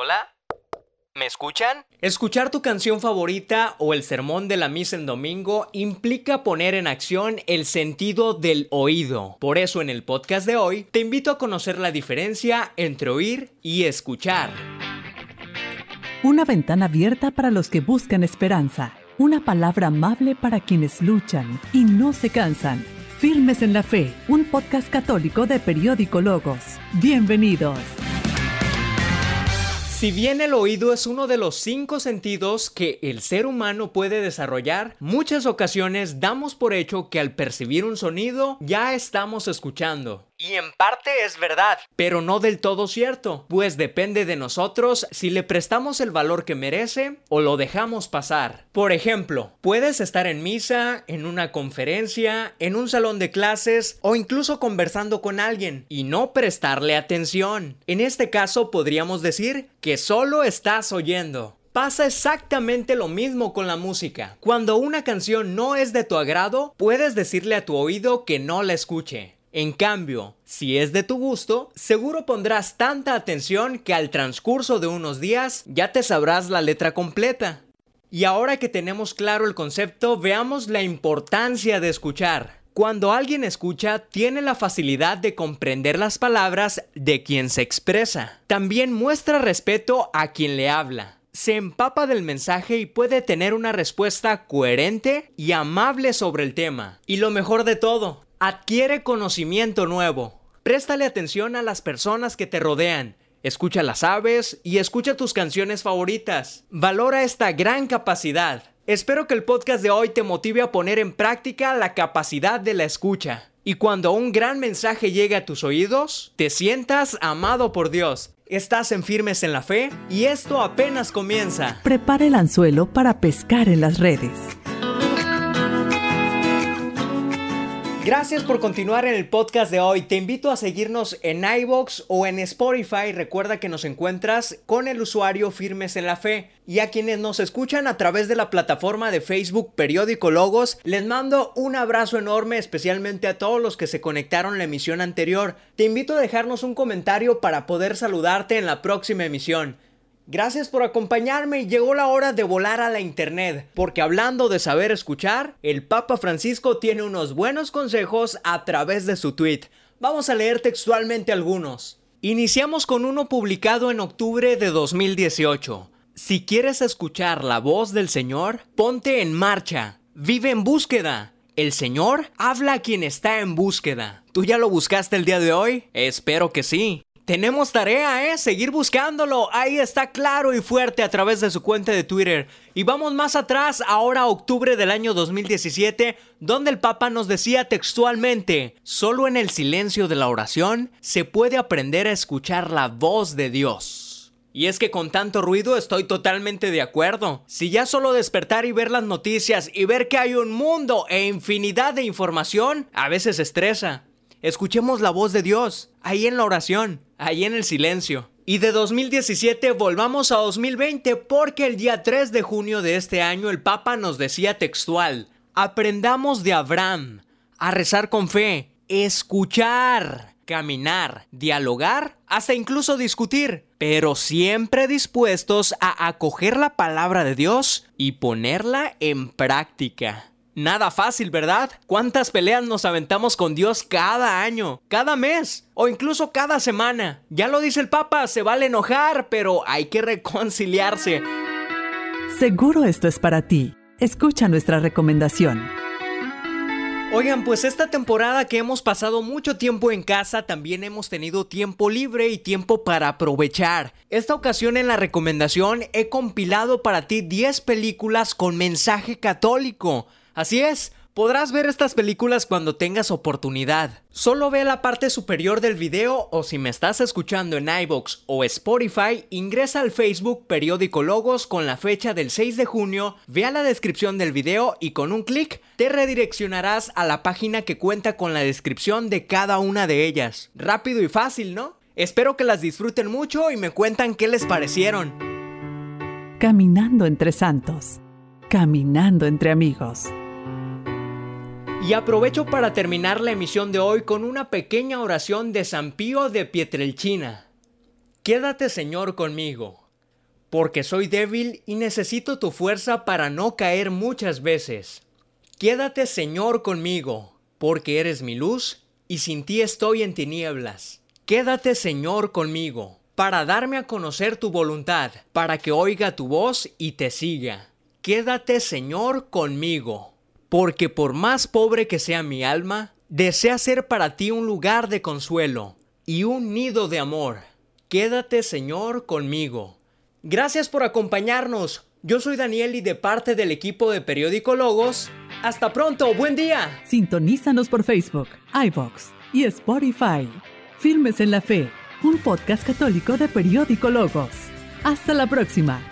¿Hola? ¿Me escuchan? Escuchar tu canción favorita o el sermón de la misa en domingo implica poner en acción el sentido del oído. Por eso en el podcast de hoy te invito a conocer la diferencia entre oír y escuchar. Una ventana abierta para los que buscan esperanza. Una palabra amable para quienes luchan y no se cansan. Firmes en la Fe, un podcast católico de Periódico Logos. Bienvenidos. Si bien el oído es uno de los cinco sentidos que el ser humano puede desarrollar, muchas ocasiones damos por hecho que al percibir un sonido ya estamos escuchando. Y en parte es verdad, pero no del todo cierto, pues depende de nosotros si le prestamos el valor que merece o lo dejamos pasar. Por ejemplo, puedes estar en misa, en una conferencia, en un salón de clases o incluso conversando con alguien y no prestarle atención. En este caso podríamos decir que solo estás oyendo. Pasa exactamente lo mismo con la música. Cuando una canción no es de tu agrado, puedes decirle a tu oído que no la escuche. En cambio, si es de tu gusto, seguro pondrás tanta atención que al transcurso de unos días ya te sabrás la letra completa. Y ahora que tenemos claro el concepto, veamos la importancia de escuchar. Cuando alguien escucha, tiene la facilidad de comprender las palabras de quien se expresa. También muestra respeto a quien le habla. Se empapa del mensaje y puede tener una respuesta coherente y amable sobre el tema. Y lo mejor de todo, Adquiere conocimiento nuevo. Préstale atención a las personas que te rodean. Escucha las aves y escucha tus canciones favoritas. Valora esta gran capacidad. Espero que el podcast de hoy te motive a poner en práctica la capacidad de la escucha. Y cuando un gran mensaje llegue a tus oídos, te sientas amado por Dios. Estás en firmes en la fe y esto apenas comienza. Prepara el anzuelo para pescar en las redes. Gracias por continuar en el podcast de hoy. Te invito a seguirnos en iBox o en Spotify. Recuerda que nos encuentras con el usuario Firmes en la Fe. Y a quienes nos escuchan a través de la plataforma de Facebook Periódico Logos, les mando un abrazo enorme, especialmente a todos los que se conectaron la emisión anterior. Te invito a dejarnos un comentario para poder saludarte en la próxima emisión. Gracias por acompañarme llegó la hora de volar a la internet, porque hablando de saber escuchar, el Papa Francisco tiene unos buenos consejos a través de su tweet. Vamos a leer textualmente algunos. Iniciamos con uno publicado en octubre de 2018. Si quieres escuchar la voz del Señor, ponte en marcha. Vive en búsqueda. El Señor habla a quien está en búsqueda. ¿Tú ya lo buscaste el día de hoy? Espero que sí. Tenemos tarea, ¿eh? Seguir buscándolo. Ahí está claro y fuerte a través de su cuenta de Twitter. Y vamos más atrás, ahora octubre del año 2017, donde el Papa nos decía textualmente, solo en el silencio de la oración se puede aprender a escuchar la voz de Dios. Y es que con tanto ruido estoy totalmente de acuerdo. Si ya solo despertar y ver las noticias y ver que hay un mundo e infinidad de información, a veces estresa. Escuchemos la voz de Dios, ahí en la oración ahí en el silencio. Y de 2017 volvamos a 2020 porque el día 3 de junio de este año el Papa nos decía textual, aprendamos de Abraham a rezar con fe, escuchar, caminar, dialogar, hasta incluso discutir, pero siempre dispuestos a acoger la palabra de Dios y ponerla en práctica. Nada fácil, ¿verdad? ¿Cuántas peleas nos aventamos con Dios cada año, cada mes o incluso cada semana? Ya lo dice el Papa, se vale enojar, pero hay que reconciliarse. Seguro esto es para ti. Escucha nuestra recomendación. Oigan, pues esta temporada que hemos pasado mucho tiempo en casa, también hemos tenido tiempo libre y tiempo para aprovechar. Esta ocasión en la recomendación he compilado para ti 10 películas con mensaje católico. Así es, podrás ver estas películas cuando tengas oportunidad. Solo ve la parte superior del video o si me estás escuchando en iBox o Spotify, ingresa al Facebook Periódico Logos con la fecha del 6 de junio, ve a la descripción del video y con un clic te redireccionarás a la página que cuenta con la descripción de cada una de ellas. Rápido y fácil, ¿no? Espero que las disfruten mucho y me cuentan qué les parecieron. Caminando entre santos. Caminando entre amigos. Y aprovecho para terminar la emisión de hoy con una pequeña oración de San Pío de Pietrelchina. Quédate Señor conmigo, porque soy débil y necesito tu fuerza para no caer muchas veces. Quédate, Señor, conmigo, porque eres mi luz y sin ti estoy en tinieblas. Quédate, Señor, conmigo, para darme a conocer tu voluntad, para que oiga tu voz y te siga. Quédate, Señor, conmigo, porque por más pobre que sea mi alma, desea ser para ti un lugar de consuelo y un nido de amor. Quédate, Señor, conmigo. Gracias por acompañarnos. Yo soy Daniel y de parte del equipo de Periódico Logos. Hasta pronto, buen día. Sintonízanos por Facebook, iBox y Spotify. Firmes en la Fe, un podcast católico de Periódico Logos. Hasta la próxima.